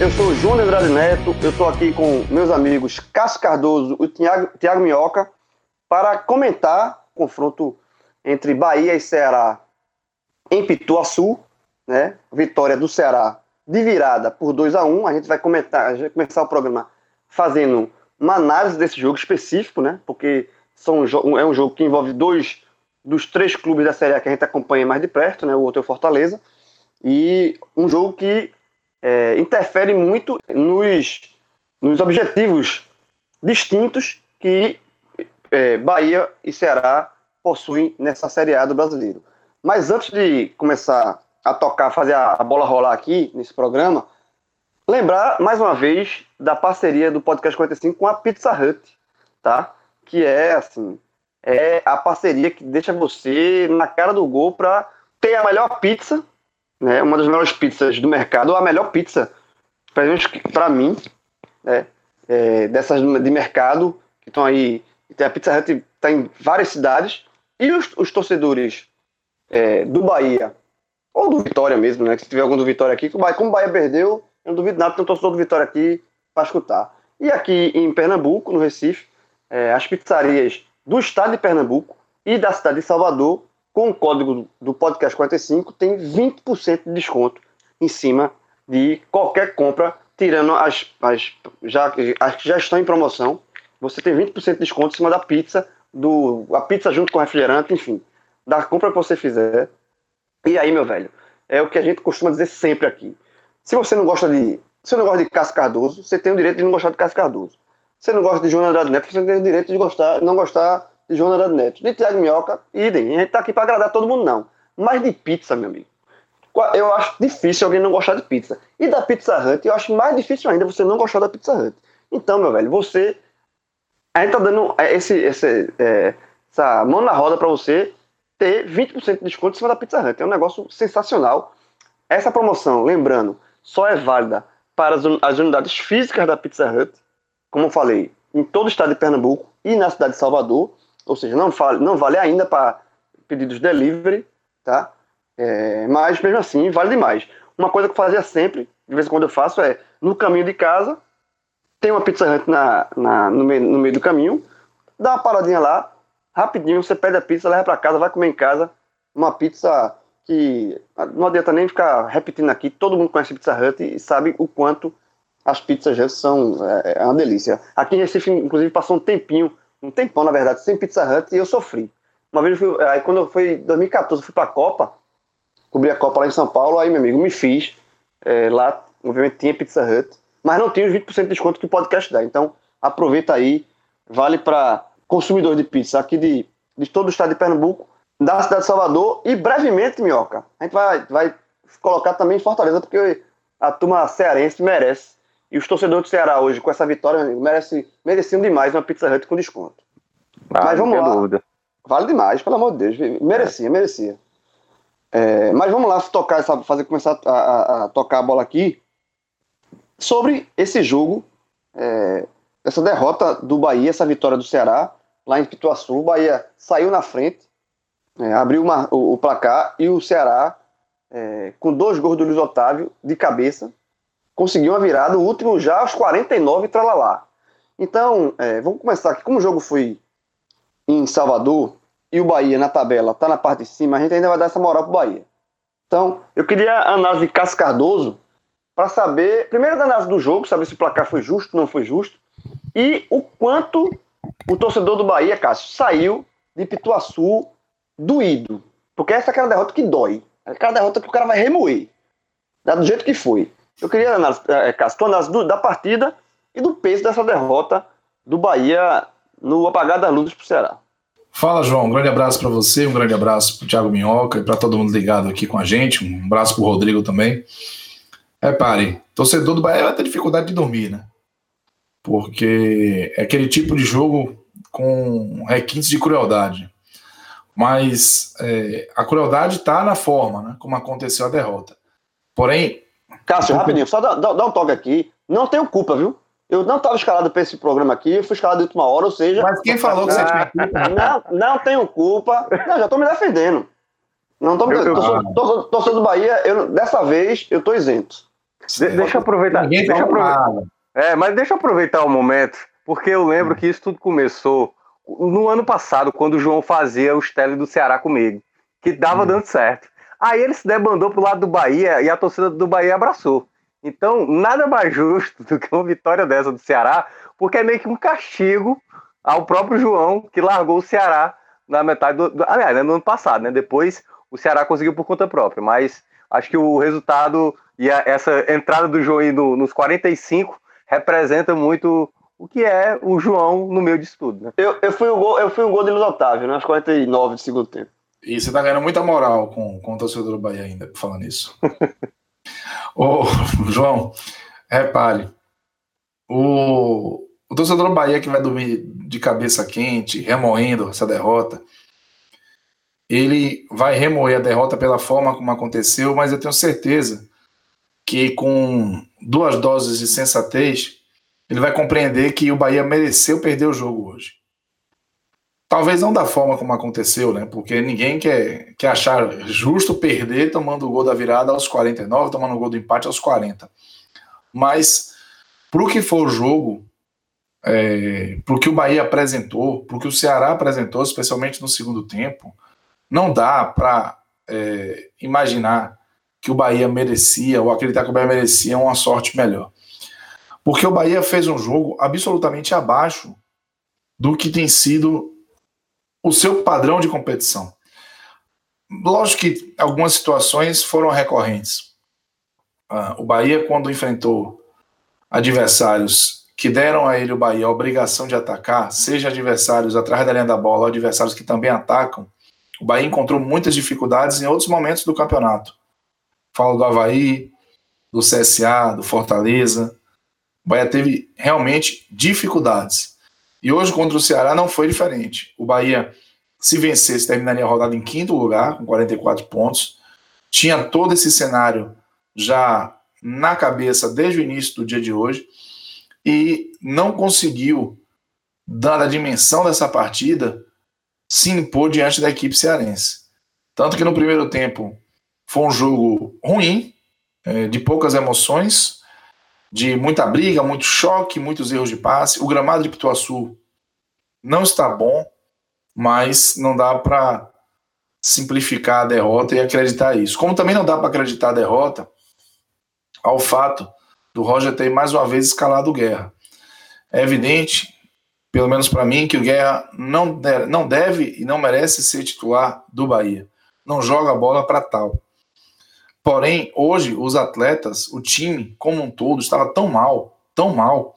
eu sou João Andrade Neto, eu estou aqui com meus amigos Cássio Cardoso e Tiago, Tiago Minhoca para comentar o confronto entre Bahia e Ceará em Pituaçu, né? Vitória do Ceará de virada por 2 a 1 um. A gente vai comentar, vai começar o programa fazendo uma análise desse jogo específico, né? Porque são, é um jogo que envolve dois dos três clubes da Série A que a gente acompanha mais de perto, né? O outro é o Fortaleza. E um jogo que é, interfere muito nos, nos objetivos distintos que é, Bahia e Ceará possuem nessa Série A do brasileiro. Mas antes de começar a tocar, fazer a, a bola rolar aqui nesse programa, lembrar mais uma vez da parceria do Podcast 45 com a Pizza Hut, tá? Que é assim, é a parceria que deixa você na cara do gol para ter a melhor pizza né, uma das melhores pizzas do mercado, a melhor pizza, para mim, né, é, dessas de mercado, que estão aí, tem a Pizza Hut está em várias cidades, e os, os torcedores é, do Bahia, ou do Vitória mesmo, né, se tiver algum do Vitória aqui, como o Bahia perdeu, eu não duvido nada, tem um torcedor do Vitória aqui para escutar. E aqui em Pernambuco, no Recife, é, as pizzarias do estado de Pernambuco e da cidade de Salvador com o código do podcast 45 tem 20% de desconto em cima de qualquer compra, tirando as, as, já, as que já estão em promoção. Você tem 20% de desconto em cima da pizza, do, a pizza junto com o refrigerante, enfim, da compra que você fizer. E aí, meu velho, é o que a gente costuma dizer sempre aqui. Se você não gosta de. Se não gosta de Cássio Cardoso, você tem o direito de não gostar de Cássio Cardoso. Se você não gosta de João Andrade Neto, você tem o direito de gostar, não gostar Andrade Neto. De Tiago Minhoca, idem. A gente tá aqui para agradar todo mundo, não. Mas de pizza, meu amigo. Eu acho difícil alguém não gostar de pizza. E da Pizza Hut, eu acho mais difícil ainda você não gostar da Pizza Hut. Então, meu velho, você. A gente tá dando esse, esse, é, essa mão na roda para você ter 20% de desconto em cima da Pizza Hut. É um negócio sensacional. Essa promoção, lembrando, só é válida para as unidades físicas da Pizza Hut, como eu falei, em todo o estado de Pernambuco e na cidade de Salvador ou seja, não, vale, não vale ainda para pedidos delivery, tá? É, mas mesmo assim vale demais. Uma coisa que eu fazia sempre, de vez em quando eu faço, é no caminho de casa, tem uma pizza hut na, na, no, meio, no meio do caminho, dá uma paradinha lá, rapidinho, você pede a pizza, leva para casa, vai comer em casa, uma pizza que não adianta nem ficar repetindo aqui, todo mundo conhece Pizza Hut e sabe o quanto as pizzas são é, é uma delícia. Aqui em Recife, inclusive, passou um tempinho um tempão, na verdade, sem Pizza Hut e eu sofri. Uma vez, eu fui, aí quando eu fui, em 2014, eu fui pra Copa, cobri a Copa lá em São Paulo, aí, meu amigo, me fiz. É, lá, obviamente, tinha Pizza Hut, mas não tinha os 20% de desconto que o podcast dá. Então, aproveita aí, vale para consumidor de pizza aqui de, de todo o estado de Pernambuco, da cidade de Salvador e brevemente, Minhoca. A gente vai, vai colocar também em Fortaleza, porque a turma cearense merece e os torcedores do Ceará hoje, com essa vitória, merece, mereciam demais uma Pizza Hut com desconto. Ah, mas vamos lá. Dúvida. Vale demais, pelo amor de Deus. Merecia, merecia. É, mas vamos lá tocar essa, fazer começar a, a, a, tocar a bola aqui sobre esse jogo, é, essa derrota do Bahia, essa vitória do Ceará lá em Pituaçu. O Bahia saiu na frente, é, abriu uma, o, o, placar e o Ceará, é, com dois gols do Luiz Otávio de cabeça, conseguiu uma virada, o último já aos 49, tralalá. Então, é, vamos começar aqui. Como o jogo foi em Salvador e o Bahia na tabela está na parte de cima, a gente ainda vai dar essa moral pro Bahia. Então, eu queria a análise de Cássio Cardoso para saber, primeiro, da análise do jogo, saber se o placar foi justo não foi justo, e o quanto o torcedor do Bahia, Cássio, saiu de Pituaçu doído. Porque essa é aquela derrota que dói. É aquela derrota que o cara vai remoer. Do jeito que foi. Eu queria, é, Cássio, tua análise do, da partida e do peso dessa derrota do Bahia no apagar das luzes para o Ceará. Fala, João. Um grande abraço para você, um grande abraço para o Thiago Minhoca e para todo mundo ligado aqui com a gente. Um abraço para o Rodrigo também. Repare, torcedor do Bahia vai ter dificuldade de dormir, né? Porque é aquele tipo de jogo com requintes de crueldade. Mas é, a crueldade está na forma, né? Como aconteceu a derrota. Porém, Cássio, rapidinho, só dá, dá, dá, um toque aqui. Não tenho culpa, viu? Eu não estava escalado para esse programa aqui, eu fui escalado de última hora, ou seja. Mas quem falou que você tinha culpa? Não, não tenho culpa. Não, já estou me defendendo. Não tô me defendendo. Torcedor do Bahia, eu, dessa vez eu estou isento. De, deixa eu aproveitar. Deixa eu aproveitar é, mas deixa eu aproveitar o momento, porque eu lembro que isso tudo começou no ano passado, quando o João fazia os tele do Ceará comigo, que dava hum. dando certo. Aí ele se debandou pro lado do Bahia e a torcida do Bahia abraçou. Então, nada mais justo do que uma vitória dessa do Ceará, porque é meio que um castigo ao próprio João, que largou o Ceará na metade do. do aliás, né, no ano passado, né? Depois o Ceará conseguiu por conta própria, mas acho que o resultado e a, essa entrada do João no, nos 45 representa muito o que é o João no meio disso tudo. Né? Eu, eu, fui o gol, eu fui o gol de Luiz Otávio, né? Aos 49 do segundo tempo. E você tá ganhando muita moral com, com o torcedor do Bahia ainda, falando isso. Ô, João, repare, o, o torcedor do Bahia que vai dormir de cabeça quente, remoendo essa derrota, ele vai remoer a derrota pela forma como aconteceu, mas eu tenho certeza que com duas doses de sensatez, ele vai compreender que o Bahia mereceu perder o jogo hoje. Talvez não da forma como aconteceu, né? Porque ninguém quer, quer achar justo perder tomando o gol da virada aos 49, tomando o gol do empate aos 40. Mas, pro que for o jogo, é, pro que o Bahia apresentou, pro que o Ceará apresentou, especialmente no segundo tempo, não dá para é, imaginar que o Bahia merecia, ou acreditar que o Bahia merecia uma sorte melhor. Porque o Bahia fez um jogo absolutamente abaixo do que tem sido o seu padrão de competição. Lógico que algumas situações foram recorrentes. Ah, o Bahia, quando enfrentou adversários que deram a ele, o Bahia, a obrigação de atacar, seja adversários atrás da linha da bola ou adversários que também atacam, o Bahia encontrou muitas dificuldades em outros momentos do campeonato. Falo do Havaí, do CSA, do Fortaleza. O Bahia teve realmente dificuldades. E hoje contra o Ceará não foi diferente. O Bahia, se vencesse, terminaria a rodada em quinto lugar, com 44 pontos. Tinha todo esse cenário já na cabeça desde o início do dia de hoje e não conseguiu, dada a dimensão dessa partida, se impor diante da equipe cearense. Tanto que no primeiro tempo foi um jogo ruim, é, de poucas emoções, de muita briga, muito choque, muitos erros de passe. O gramado de Pituaçu não está bom, mas não dá para simplificar a derrota e acreditar isso. Como também não dá para acreditar a derrota ao fato do Roger ter mais uma vez escalado guerra. É evidente, pelo menos para mim, que o Guerra não, deve, não deve e não merece ser titular do Bahia. Não joga a bola para tal. Porém, hoje, os atletas, o time como um todo, estava tão mal, tão mal,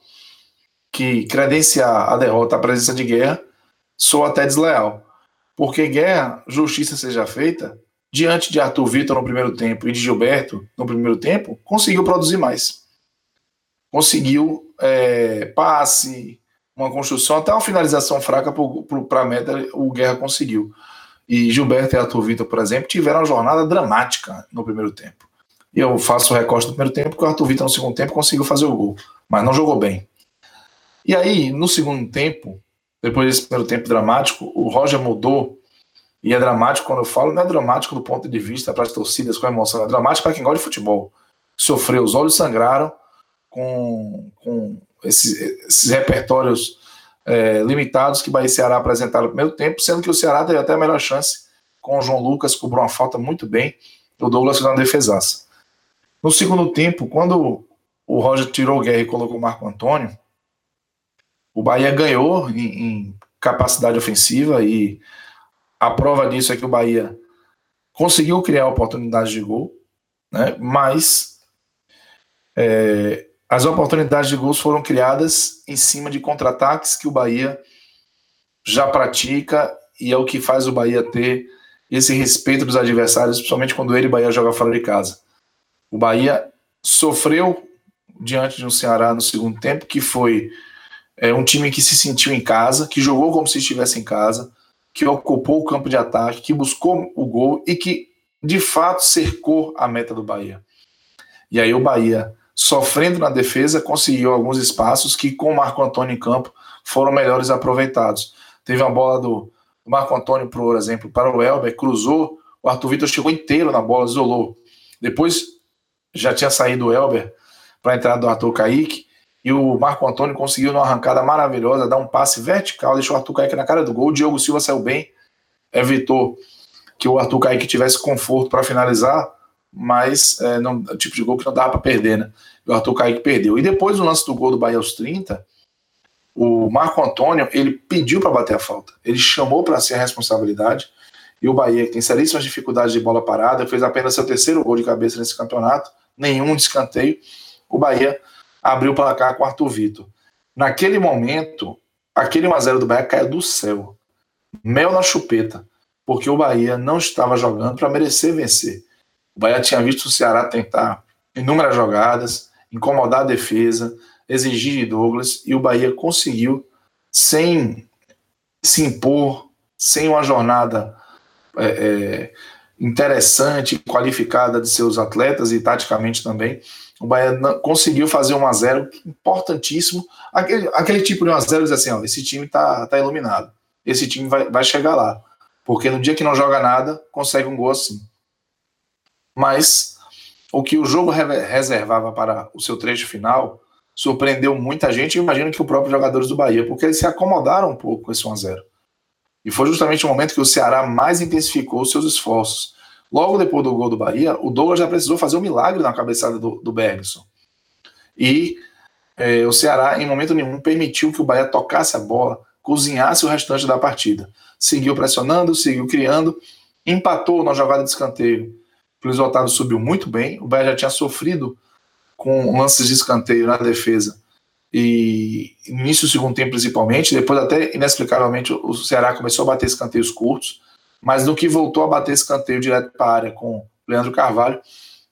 que credenciar a derrota, a presença de guerra, sou até desleal. Porque guerra, justiça seja feita, diante de Arthur Vitor no primeiro tempo e de Gilberto no primeiro tempo, conseguiu produzir mais. Conseguiu é, passe, uma construção, até uma finalização fraca para a meta, o Guerra conseguiu e Gilberto e Arthur Vitor, por exemplo, tiveram uma jornada dramática no primeiro tempo. E eu faço o recorte do primeiro tempo, porque o Arthur Vitor no segundo tempo conseguiu fazer o gol, mas não jogou bem. E aí, no segundo tempo, depois desse primeiro tempo dramático, o Roger mudou. E é dramático quando eu falo, não é dramático do ponto de vista para as torcidas com emoção, é dramático para quem gosta de futebol. Sofreu, os olhos sangraram com, com esses, esses repertórios é, limitados que Bahia e Ceará apresentaram no primeiro tempo, sendo que o Ceará teve até a melhor chance com o João Lucas, cobrou uma falta muito bem, o Douglas fez uma defesaça. No segundo tempo, quando o Roger tirou o Guerra e colocou o Marco Antônio, o Bahia ganhou em, em capacidade ofensiva e a prova disso é que o Bahia conseguiu criar oportunidades de gol, né, mas é, as oportunidades de gols foram criadas em cima de contra-ataques que o Bahia já pratica e é o que faz o Bahia ter esse respeito dos adversários, principalmente quando ele, o Bahia, joga fora de casa. O Bahia sofreu diante de um Ceará no segundo tempo, que foi é, um time que se sentiu em casa, que jogou como se estivesse em casa, que ocupou o campo de ataque, que buscou o gol e que, de fato, cercou a meta do Bahia. E aí o Bahia sofrendo na defesa, conseguiu alguns espaços que, com o Marco Antônio em campo, foram melhores aproveitados. Teve uma bola do Marco Antônio, por exemplo, para o Elber, cruzou, o Arthur Vitor chegou inteiro na bola, isolou. Depois já tinha saído o Elber, para a entrada do Arthur Kaique. E o Marco Antônio conseguiu, numa arrancada maravilhosa, dar um passe vertical, deixou o Arthur Kaique na cara do gol. O Diogo Silva saiu bem, evitou que o Arthur Kaique tivesse conforto para finalizar, mas é, não, o tipo de gol que não dava para perder, né? O Arthur Kaique perdeu. E depois do lance do gol do Bahia aos 30, o Marco Antônio ele pediu para bater a falta. Ele chamou para si a responsabilidade. E o Bahia, que tem seríssimas dificuldades de bola parada, fez apenas seu terceiro gol de cabeça nesse campeonato, nenhum de escanteio. O Bahia abriu o placar com o Arthur Vitor. Naquele momento, aquele 1x0 do Bahia caiu do céu. Mel na chupeta, porque o Bahia não estava jogando para merecer vencer. O Bahia tinha visto o Ceará tentar inúmeras jogadas, incomodar a defesa, exigir de Douglas, e o Bahia conseguiu, sem se impor, sem uma jornada é, é, interessante, qualificada de seus atletas e taticamente também, o Bahia conseguiu fazer um a 0 importantíssimo. Aquele, aquele tipo de 1 a 0 diz assim: ó, esse time tá, tá iluminado. Esse time vai, vai chegar lá. Porque no dia que não joga nada, consegue um gol assim. Mas o que o jogo reservava para o seu trecho final surpreendeu muita gente. E imagino que os próprios jogadores do Bahia, porque eles se acomodaram um pouco com esse 1 a 0 E foi justamente o momento que o Ceará mais intensificou seus esforços Logo depois do gol do Bahia, o Douglas já precisou fazer um milagre na cabeçada do, do Bergson. E é, o Ceará, em momento nenhum, permitiu que o Bahia tocasse a bola, cozinhasse o restante da partida. Seguiu pressionando, seguiu criando, empatou na jogada de escanteio. O Luiz Otávio subiu muito bem. O Bahia já tinha sofrido com lances de escanteio na defesa. E início do segundo tempo, principalmente. Depois, até inexplicavelmente, o Ceará começou a bater escanteios curtos mas no que voltou a bater escanteio direto para a área com o Leandro Carvalho,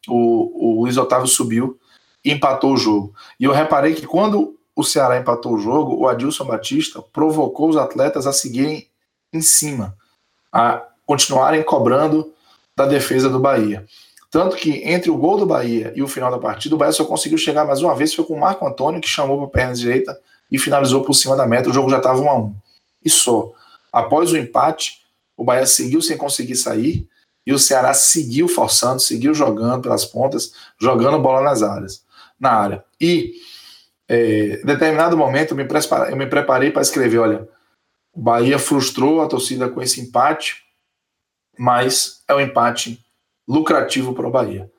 o, o Luiz Otávio subiu e empatou o jogo. E eu reparei que quando o Ceará empatou o jogo, o Adilson Batista provocou os atletas a seguirem em cima, a continuarem cobrando da defesa do Bahia. Tanto que entre o gol do Bahia e o final da partida, o Bahia só conseguiu chegar mais uma vez, foi com o Marco Antônio, que chamou para a perna direita e finalizou por cima da meta. O jogo já estava 1 a 1 E só. Após o empate, o Bahia seguiu sem conseguir sair e o Ceará seguiu forçando, seguiu jogando pelas pontas, jogando bola nas áreas, na área. E é, em determinado momento eu me, preparei, eu me preparei para escrever, olha, o Bahia frustrou a torcida com esse empate, mas é um empate lucrativo para o Bahia,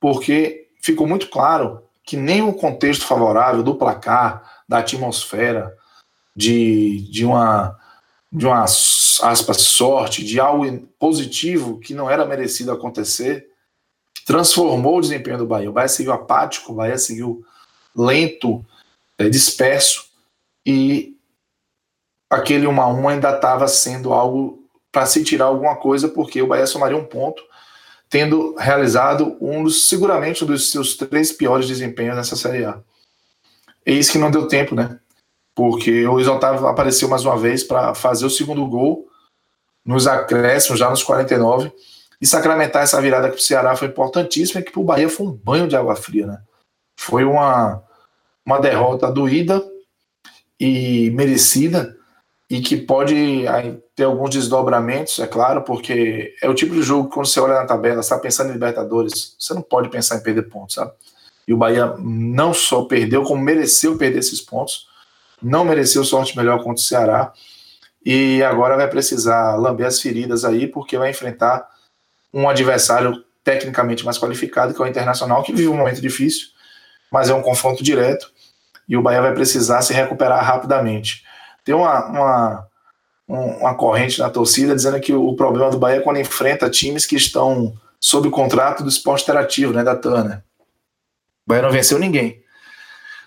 porque ficou muito claro que nem o contexto favorável do placar, da atmosfera, de, de uma de uma aspas, sorte, de algo positivo que não era merecido acontecer, transformou o desempenho do Bahia. O Bahia seguiu apático, o Bahia seguiu lento, é, disperso, e aquele 1 a 1 ainda estava sendo algo para se tirar alguma coisa, porque o Bahia somaria um ponto, tendo realizado um dos, seguramente, um dos seus três piores desempenhos nessa Série A. Eis que não deu tempo, né? porque o Luiz Otávio apareceu mais uma vez para fazer o segundo gol nos acréscimos, já nos 49, e sacramentar essa virada que o Ceará foi importantíssima e que para o Bahia foi um banho de água fria, né? Foi uma, uma derrota doída e merecida e que pode ter alguns desdobramentos, é claro, porque é o tipo de jogo que quando você olha na tabela, está pensando em Libertadores, você não pode pensar em perder pontos, sabe? E o Bahia não só perdeu, como mereceu perder esses pontos não mereceu sorte melhor contra o Ceará e agora vai precisar lamber as feridas aí, porque vai enfrentar um adversário tecnicamente mais qualificado, que é o Internacional, que vive um momento difícil, mas é um confronto direto e o Bahia vai precisar se recuperar rapidamente. Tem uma, uma, uma corrente na torcida dizendo que o problema do Bahia é quando enfrenta times que estão sob contrato do esporte interativo, né, da Tana. O Bahia não venceu ninguém.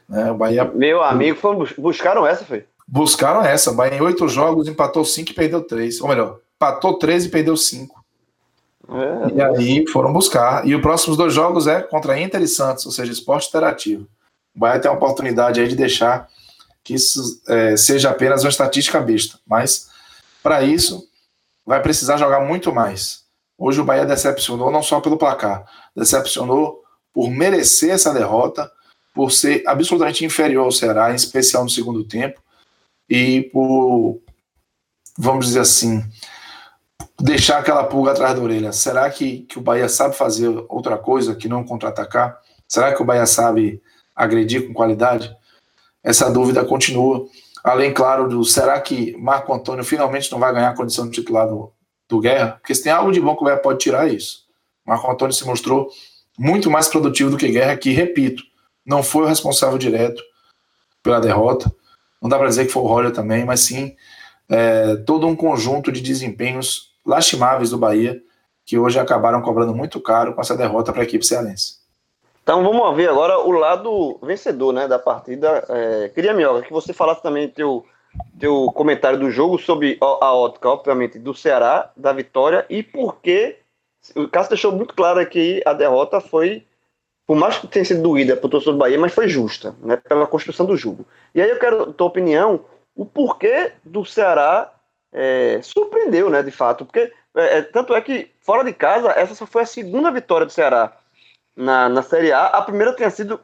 Né? O Bahia... Meu amigo, foram, buscaram essa, foi? Buscaram essa. O Bahia em oito jogos empatou cinco e perdeu três. Ou melhor, empatou três e perdeu cinco. É, e aí foram buscar. E os próximos dois jogos é contra Inter e Santos, ou seja, esporte interativo. O Bahia tem a oportunidade aí de deixar que isso é, seja apenas uma estatística besta. Mas, para isso, vai precisar jogar muito mais. Hoje o Bahia decepcionou não só pelo placar, decepcionou por merecer essa derrota por ser absolutamente inferior ao Ceará, em especial no segundo tempo, e por, vamos dizer assim, deixar aquela pulga atrás da orelha. Será que, que o Bahia sabe fazer outra coisa que não contra-atacar? Será que o Bahia sabe agredir com qualidade? Essa dúvida continua. Além, claro, do será que Marco Antônio finalmente não vai ganhar a condição de titular do, do Guerra? Porque se tem algo de bom que o Guerra pode tirar é isso. Marco Antônio se mostrou muito mais produtivo do que Guerra, que, repito, não foi o responsável direto pela derrota. Não dá para dizer que foi o Roger também, mas sim é, todo um conjunto de desempenhos lastimáveis do Bahia que hoje acabaram cobrando muito caro com essa derrota para a equipe cearense. Então vamos ver agora o lado vencedor né, da partida. É, queria, Mioca, que você falasse também teu, teu comentário do jogo sobre a ótica, obviamente, do Ceará, da vitória e por que. O Cássio deixou muito claro que a derrota foi, por mais que tenha sido doída para o torcedor do Bahia, mas foi justa, né, pela construção do jogo. E aí eu quero a tua opinião, o porquê do Ceará é, surpreendeu, né, de fato, porque é, é, tanto é que, fora de casa, essa só foi a segunda vitória do Ceará na, na Série A. A primeira tinha sido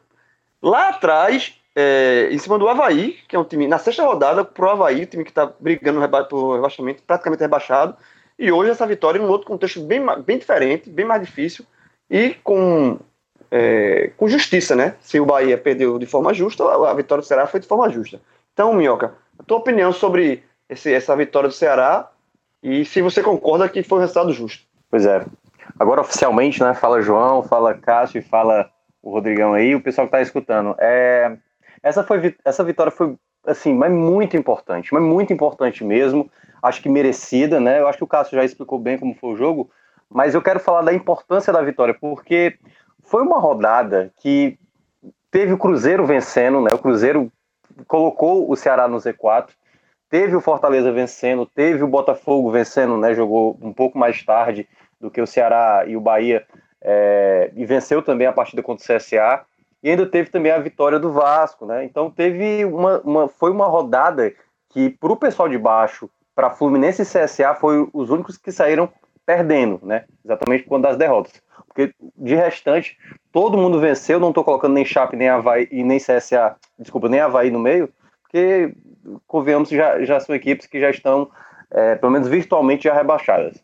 lá atrás, é, em cima do Havaí, que é um time, na sexta rodada, pro Havaí, time que está brigando por rebaixamento, praticamente rebaixado. E hoje essa vitória em um outro contexto bem, bem diferente, bem mais difícil e com, é, com justiça, né? Se o Bahia perdeu de forma justa, a vitória do Ceará foi de forma justa. Então, Minhoca, a tua opinião sobre esse, essa vitória do Ceará e se você concorda que foi um resultado justo. Pois é. Agora, oficialmente, né? Fala João, fala Cássio e fala o Rodrigão aí, o pessoal que está escutando. É, essa, foi, essa vitória foi, assim, mas muito importante, mas muito importante mesmo. Acho que merecida, né? Eu acho que o Cássio já explicou bem como foi o jogo, mas eu quero falar da importância da vitória, porque foi uma rodada que teve o Cruzeiro vencendo, né? O Cruzeiro colocou o Ceará no Z4, teve o Fortaleza vencendo, teve o Botafogo vencendo, né? Jogou um pouco mais tarde do que o Ceará e o Bahia é, e venceu também a partida contra o CSA e ainda teve também a vitória do Vasco, né? Então teve uma, uma foi uma rodada que para o pessoal de baixo, para Fluminense e CSA, foi os únicos que saíram perdendo, né? Exatamente por conta das derrotas. Porque de restante, todo mundo venceu, não estou colocando nem Chape, nem Havaí e nem CSA, desculpa, nem Havaí no meio, porque convenhamos, já, já são equipes que já estão, é, pelo menos virtualmente, já rebaixadas.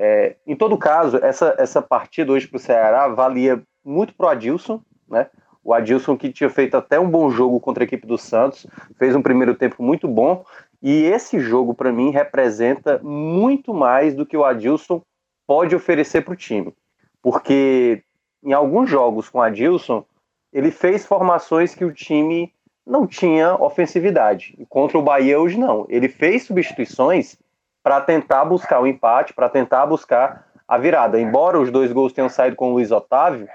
É, em todo caso, essa, essa partida hoje para o Ceará valia muito para o Adilson, né? O Adilson que tinha feito até um bom jogo contra a equipe do Santos, fez um primeiro tempo muito bom, e esse jogo, para mim, representa muito mais do que o Adilson pode oferecer para o time. Porque em alguns jogos com o Adilson, ele fez formações que o time não tinha ofensividade. E contra o Bahia hoje não. Ele fez substituições para tentar buscar o empate, para tentar buscar a virada. Embora os dois gols tenham saído com o Luiz Otávio,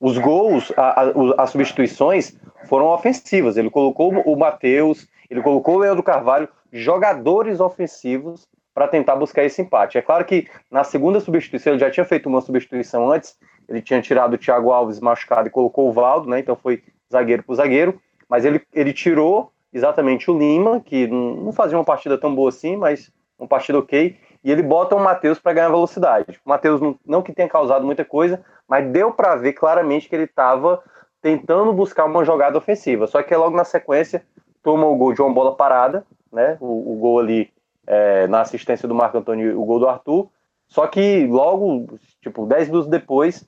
os gols, a, a, as substituições foram ofensivas. Ele colocou o Matheus, ele colocou o Leandro Carvalho, jogadores ofensivos para tentar buscar esse empate. É claro que na segunda substituição ele já tinha feito uma substituição antes, ele tinha tirado o Thiago Alves machucado e colocou o Valdo, né? Então foi zagueiro por zagueiro. Mas ele, ele tirou exatamente o Lima, que não fazia uma partida tão boa assim, mas uma partida ok, e ele bota o Matheus para ganhar velocidade. O Matheus, não, não que tenha causado muita coisa, mas deu para ver claramente que ele estava tentando buscar uma jogada ofensiva. Só que logo na sequência toma o gol de uma bola parada, né? O, o gol ali é, na assistência do Marco Antônio, o gol do Arthur. Só que logo, tipo, 10 minutos depois,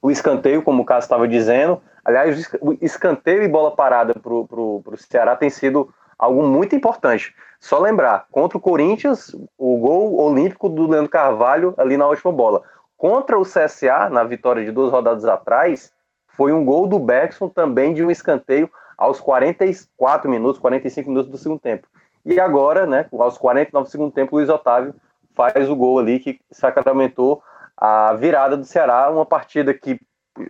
o escanteio, como o Cássio estava dizendo, Aliás, o escanteio e bola parada para o Ceará tem sido algo muito importante. Só lembrar, contra o Corinthians, o gol olímpico do Leandro Carvalho ali na última bola. Contra o CSA, na vitória de duas rodadas atrás, foi um gol do Bergson também de um escanteio aos 44 minutos, 45 minutos do segundo tempo. E agora, né, aos 49 do segundo tempo, o Luiz Otávio faz o gol ali que sacramentou a virada do Ceará, uma partida que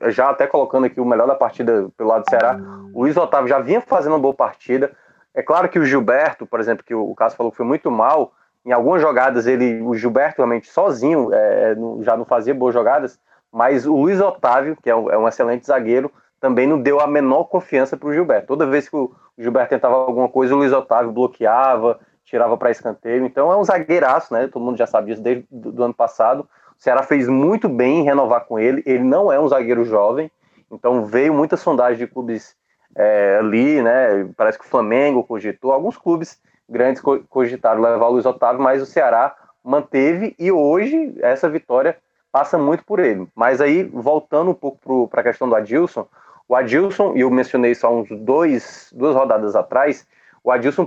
já até colocando aqui o melhor da partida pelo lado do Ceará, o Luiz Otávio já vinha fazendo uma boa partida. É claro que o Gilberto, por exemplo, que o Cássio falou que foi muito mal, em algumas jogadas ele, o Gilberto realmente sozinho é, já não fazia boas jogadas, mas o Luiz Otávio, que é um, é excelente zagueiro, também não deu a menor confiança para o Gilberto. Toda vez que o Gilberto tentava alguma coisa, o Luiz Otávio bloqueava, tirava para escanteio. Então é um zagueiraço, né? Todo mundo já sabe disso desde do ano passado. O Ceará fez muito bem em renovar com ele. Ele não é um zagueiro jovem, então veio muita sondagem de clubes é, ali, né? Parece que o Flamengo cogitou, alguns clubes grandes cogitaram levar o Luiz Otávio, mas o Ceará manteve e hoje essa vitória passa muito por ele. Mas aí, voltando um pouco para a questão do Adilson, O Adilson, e eu mencionei há uns dois, duas rodadas atrás, o Adilson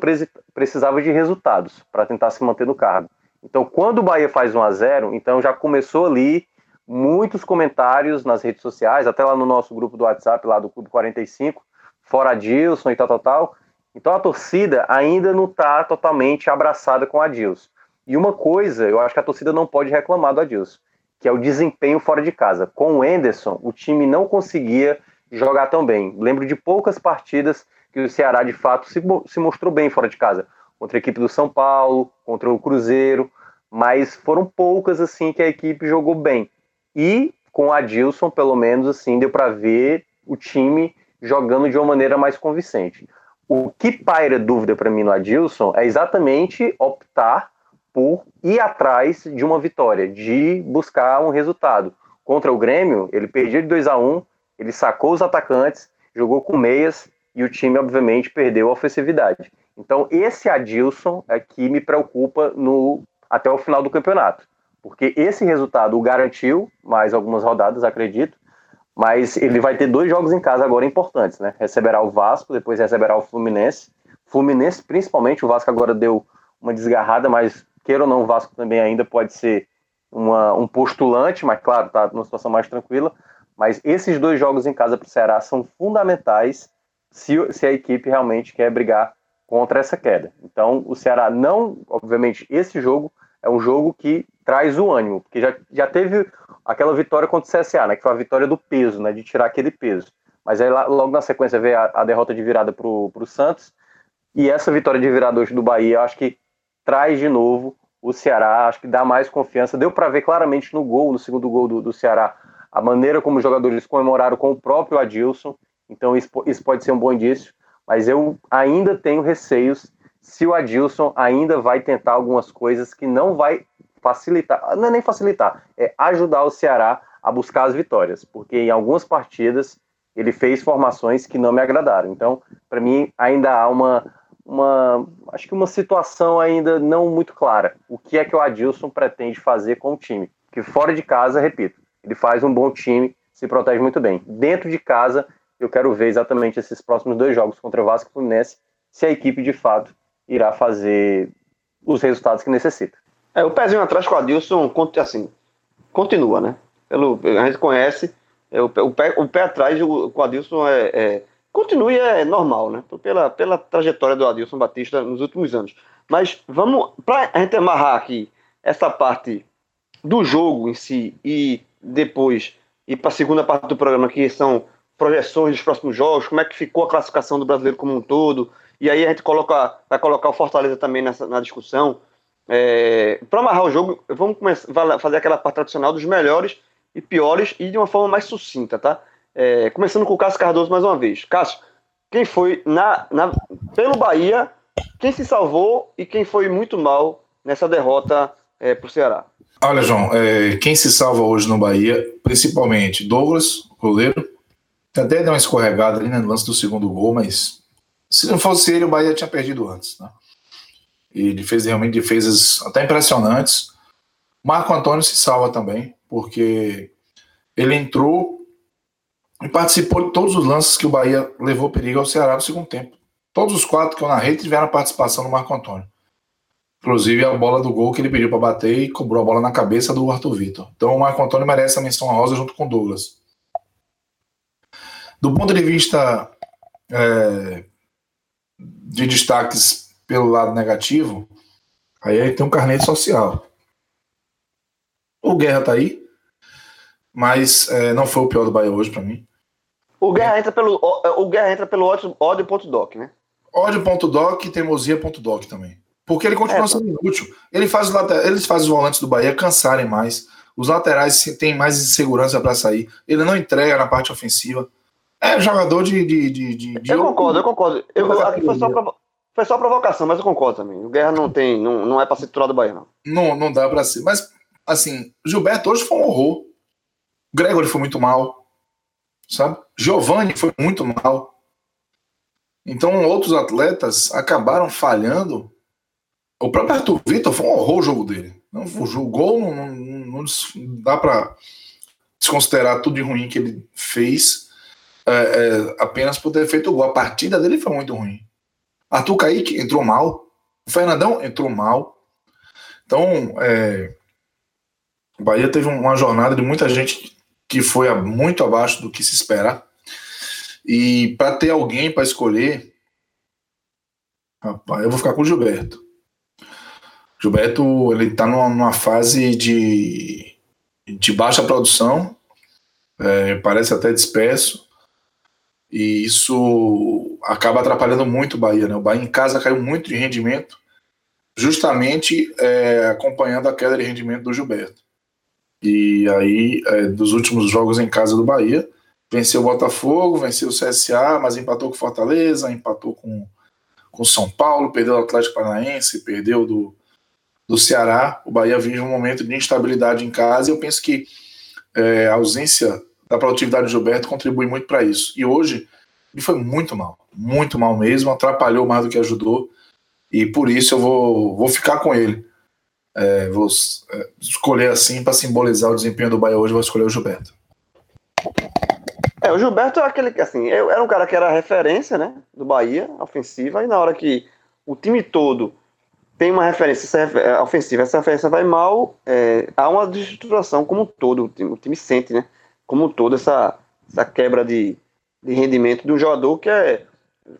precisava de resultados para tentar se manter no cargo. Então, quando o Bahia faz 1 a 0 então já começou ali muitos comentários nas redes sociais, até lá no nosso grupo do WhatsApp, lá do Clube 45, fora Adilson e tal, tal, tal. Então a torcida ainda não está totalmente abraçada com Adilson. E uma coisa, eu acho que a torcida não pode reclamar do Adilson, que é o desempenho fora de casa. Com o Enderson, o time não conseguia jogar tão bem. Lembro de poucas partidas que o Ceará de fato se, se mostrou bem fora de casa. Contra a equipe do São Paulo, contra o Cruzeiro, mas foram poucas assim que a equipe jogou bem. E com o Adilson, pelo menos assim, deu para ver o time jogando de uma maneira mais convincente. O que paira dúvida para mim no Adilson é exatamente optar por ir atrás de uma vitória, de buscar um resultado. Contra o Grêmio, ele perdia de 2 a 1 ele sacou os atacantes, jogou com meias e o time, obviamente, perdeu a ofensividade. Então, esse Adilson é que me preocupa no até o final do campeonato. Porque esse resultado o garantiu, mais algumas rodadas, acredito, mas ele vai ter dois jogos em casa agora importantes, né? Receberá o Vasco, depois receberá o Fluminense. Fluminense, principalmente, o Vasco agora deu uma desgarrada, mas queira ou não, o Vasco também ainda pode ser uma, um postulante, mas claro, tá numa situação mais tranquila. Mas esses dois jogos em casa para o Ceará são fundamentais se, se a equipe realmente quer brigar contra essa queda. Então, o Ceará não, obviamente, esse jogo é um jogo que traz o ânimo, porque já, já teve aquela vitória contra o CSA, né, que foi a vitória do peso, né, de tirar aquele peso. Mas aí logo na sequência veio a, a derrota de virada para o Santos, e essa vitória de virada hoje do Bahia, acho que traz de novo o Ceará, acho que dá mais confiança. Deu para ver claramente no gol, no segundo gol do, do Ceará, a maneira como os jogadores comemoraram com o próprio Adilson, então isso, isso pode ser um bom indício, mas eu ainda tenho receios se o Adilson ainda vai tentar algumas coisas que não vai facilitar, não é nem facilitar, é ajudar o Ceará a buscar as vitórias, porque em algumas partidas ele fez formações que não me agradaram. Então, para mim, ainda há uma, uma, acho que uma situação ainda não muito clara. O que é que o Adilson pretende fazer com o time? Que fora de casa, repito, ele faz um bom time, se protege muito bem. Dentro de casa, eu quero ver exatamente esses próximos dois jogos contra o Vasco e o Fluminense, se a equipe de fato irá fazer os resultados que necessita. É, o pezinho atrás com o Adilson, assim, continua, né? Pelo, a gente conhece, é, o, o, pé, o pé atrás com o Adilson é, é, continua e é normal, né? Pela, pela trajetória do Adilson Batista nos últimos anos. Mas vamos, para a gente amarrar aqui essa parte do jogo em si e depois ir para a segunda parte do programa, que são projeções dos próximos jogos, como é que ficou a classificação do brasileiro como um todo, e aí a gente coloca, vai colocar o Fortaleza também nessa, na discussão. É, para amarrar o jogo, vamos começar, fazer aquela parte tradicional dos melhores e piores e de uma forma mais sucinta, tá? É, começando com o Cássio Cardoso mais uma vez. Cássio, quem foi na, na, pelo Bahia, quem se salvou e quem foi muito mal nessa derrota é, para o Ceará? Olha, João, é, quem se salva hoje no Bahia, principalmente Douglas, goleiro, até deu uma escorregada ali né, no lance do segundo gol, mas se não fosse ele, o Bahia tinha perdido antes. Né? E ele fez realmente defesas até impressionantes. Marco Antônio se salva também, porque ele entrou e participou de todos os lances que o Bahia levou perigo ao Ceará no segundo tempo. Todos os quatro que eu narrei tiveram participação do Marco Antônio. Inclusive a bola do gol que ele pediu para bater e cobrou a bola na cabeça do Arthur Vitor. Então o Marco Antônio merece a menção rosa junto com o Douglas. Do ponto de vista é, de destaques pelo lado negativo, aí tem um carnê social. O Guerra tá aí, mas é, não foi o pior do Bahia hoje para mim. O Guerra entra pelo o Guerra entra pelo ódio.doc, né? Ódio.doc e teimosia.doc também. Porque ele continua é, sendo útil. Ele faz, eles fazem os volantes do Bahia cansarem mais. Os laterais têm mais insegurança para sair. Ele não entrega na parte ofensiva. É jogador de. de, de, de eu concordo, eu concordo. Eu, aqui foi só, provo foi só provocação, mas eu concordo também. O Guerra não tem. Não, não é pra ser titular do Bahia, não. Não, não dá pra ser. Mas, assim, Gilberto hoje foi um horror. Gregory foi muito mal. Sabe? Giovanni foi muito mal. Então, outros atletas acabaram falhando. O próprio Arthur Vitor foi um horror o jogo dele. Não, o gol não, não, não dá para desconsiderar tudo de ruim que ele fez. É, é, apenas por ter feito o gol. A partida dele foi muito ruim. Arthur Kaique entrou mal. O Fernandão entrou mal. Então, é, o Bahia teve uma jornada de muita gente que foi muito abaixo do que se espera. E para ter alguém para escolher, rapaz, eu vou ficar com o Gilberto. Gilberto, ele está numa, numa, fase de, de baixa produção, é, parece até disperso, e isso acaba atrapalhando muito o Bahia. Né? O Bahia em casa caiu muito de rendimento, justamente é, acompanhando a queda de rendimento do Gilberto. E aí, é, dos últimos jogos em casa do Bahia, venceu o Botafogo, venceu o CSA, mas empatou com Fortaleza, empatou com o São Paulo, perdeu o Atlético Paranaense, perdeu do, do Ceará. O Bahia vive um momento de instabilidade em casa e eu penso que é, a ausência da produtividade do Gilberto contribui muito para isso. E hoje ele foi muito mal, muito mal mesmo, atrapalhou mais do que ajudou. E por isso eu vou, vou ficar com ele. É, vou é, escolher assim para simbolizar o desempenho do Bahia hoje, vou escolher o Gilberto. É, o Gilberto é aquele que, assim, era um cara que era referência, né, do Bahia, ofensiva, e na hora que o time todo tem uma referência essa ofensiva, essa referência vai mal, é, há uma destruturação como um todo, o time, o time, sente, né, como um todo, essa, essa quebra de, de rendimento de um jogador que é,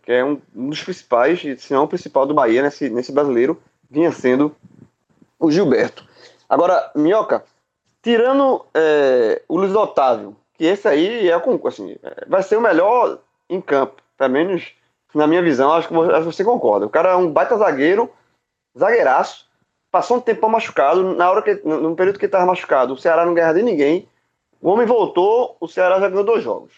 que é um, dos principais, se não o principal do Bahia nesse, nesse brasileiro, vinha sendo o Gilberto. Agora, Minhoca, tirando é, o Luiz Otávio, que esse aí é assim, é, vai ser o melhor em campo, pelo menos na minha visão, acho que você concorda. O cara é um baita zagueiro, zagueiraço, passou um tempo machucado, na hora que, no período que ele estava machucado, o Ceará não ganhava de ninguém, o homem voltou, o Ceará já ganhou dois jogos.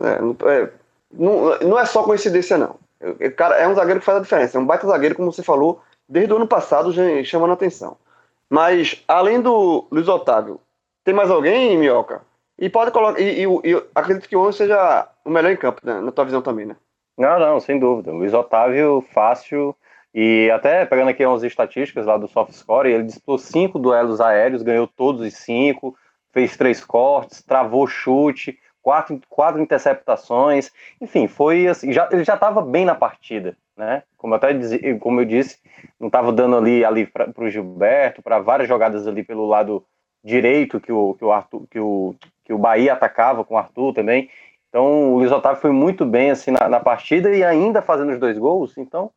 É, é, não, não é só coincidência, não. O cara é um zagueiro que faz a diferença, é um baita zagueiro, como você falou, desde o ano passado chamando a atenção. Mas, além do Luiz Otávio, tem mais alguém, Minhoca? E pode colocar. E, e, e acredito que hoje seja o melhor em campo, né? na tua visão também, né? Não, não, sem dúvida. Luiz Otávio, fácil. E até pegando aqui umas estatísticas lá do SoftScore, ele disputou cinco duelos aéreos, ganhou todos os cinco, fez três cortes, travou chute, quatro, quatro interceptações, enfim, foi assim, já, ele já estava bem na partida né? Como eu até como eu disse, não estava dando ali ali para o Gilberto, para várias jogadas ali pelo lado direito que o que o Arthur, que o que o Bahia atacava com o Arthur também. Então o Luiz Otávio foi muito bem assim na, na partida e ainda fazendo os dois gols. Então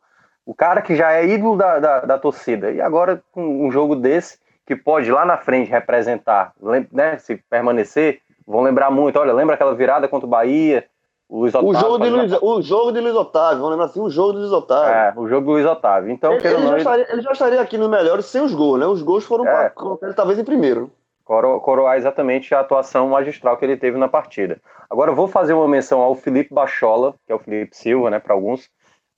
o cara que já é ídolo da, da, da torcida e agora com um jogo desse que pode lá na frente representar, né? Se permanecer, vão lembrar muito. Olha, lembra aquela virada contra o Bahia? O, Otávio, o, jogo de Luiz, o jogo de Luiz Otávio, vamos lembrar assim, o jogo de Luiz Otávio. É, o jogo do Luiz Otávio. Então, ele, ele, já estaria, ele já estaria aqui no melhor sem os gols, né? Os gols foram é. colocar ele talvez em primeiro. Coro, coroar exatamente a atuação magistral que ele teve na partida. Agora eu vou fazer uma menção ao Felipe Bachola, que é o Felipe Silva, né, para alguns.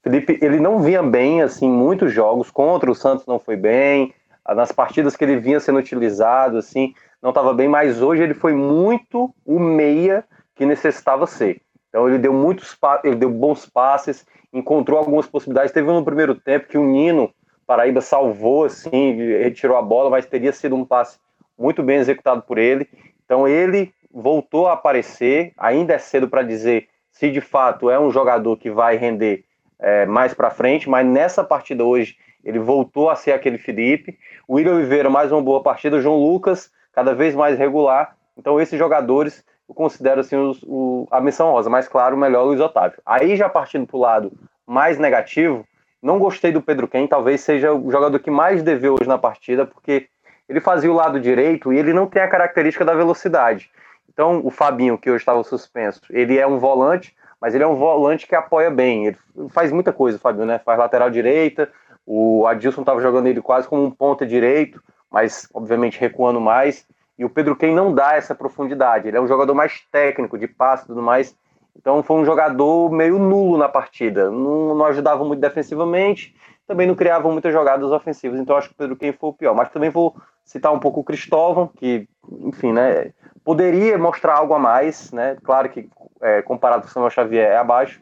Felipe, ele não vinha bem, assim, muitos jogos, contra o Santos não foi bem, nas partidas que ele vinha sendo utilizado, assim, não estava bem, mas hoje ele foi muito o meia que necessitava ser. Então ele deu muitos ele deu bons passes, encontrou algumas possibilidades. Teve um no primeiro tempo que o Nino Paraíba salvou assim, retirou a bola, mas teria sido um passe muito bem executado por ele. Então ele voltou a aparecer. Ainda é cedo para dizer se de fato é um jogador que vai render é, mais para frente, mas nessa partida hoje ele voltou a ser aquele Felipe. O William Oliveira, mais uma boa partida. O João Lucas, cada vez mais regular. Então, esses jogadores eu considero assim os, o, a missão rosa, mas claro, o melhor é Luiz Otávio. Aí já partindo para o lado mais negativo, não gostei do Pedro Ken, talvez seja o jogador que mais deveu hoje na partida, porque ele fazia o lado direito e ele não tem a característica da velocidade. Então, o Fabinho, que hoje estava suspenso, ele é um volante, mas ele é um volante que apoia bem. Ele faz muita coisa, o Fabinho, né? Faz lateral direita, o Adilson estava jogando ele quase como um ponta direito, mas obviamente recuando mais. E o Pedro Quem não dá essa profundidade. Ele é um jogador mais técnico, de passe e tudo mais. Então foi um jogador meio nulo na partida. Não, não ajudava muito defensivamente, também não criava muitas jogadas ofensivas. Então acho que o Pedro Quem foi o pior. Mas também vou citar um pouco o Cristóvão, que, enfim, né, poderia mostrar algo a mais, né? Claro que é, comparado com o Samuel Xavier é abaixo,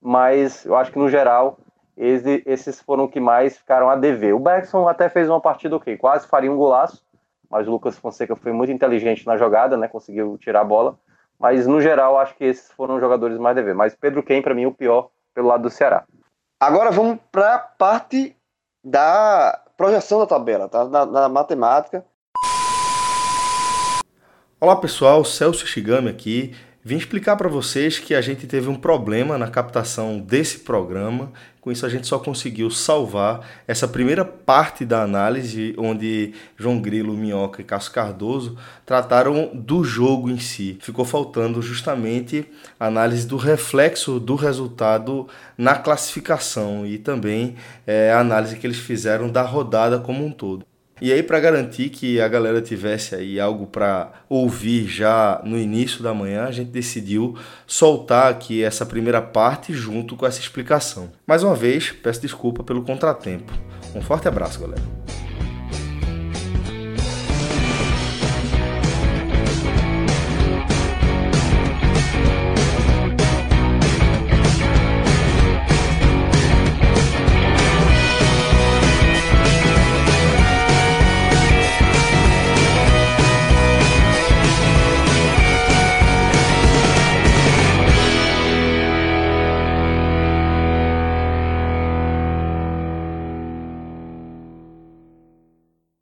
mas eu acho que no geral esses foram os que mais ficaram a dever. O Bergson até fez uma partida ok, quase faria um golaço, mas o Lucas Fonseca foi muito inteligente na jogada, né? Conseguiu tirar a bola. Mas no geral, acho que esses foram os jogadores mais dever. Mas Pedro Quem, para mim, o pior pelo lado do Ceará. Agora vamos para a parte da projeção da tabela, tá? da, da matemática. Olá pessoal, Celso Shigami aqui. Vim explicar para vocês que a gente teve um problema na captação desse programa. Com isso, a gente só conseguiu salvar essa primeira parte da análise, onde João Grilo, Minhoca e Cássio Cardoso trataram do jogo em si. Ficou faltando justamente a análise do reflexo do resultado na classificação e também é, a análise que eles fizeram da rodada como um todo. E aí, para garantir que a galera tivesse aí algo para ouvir já no início da manhã, a gente decidiu soltar aqui essa primeira parte junto com essa explicação. Mais uma vez, peço desculpa pelo contratempo. Um forte abraço, galera.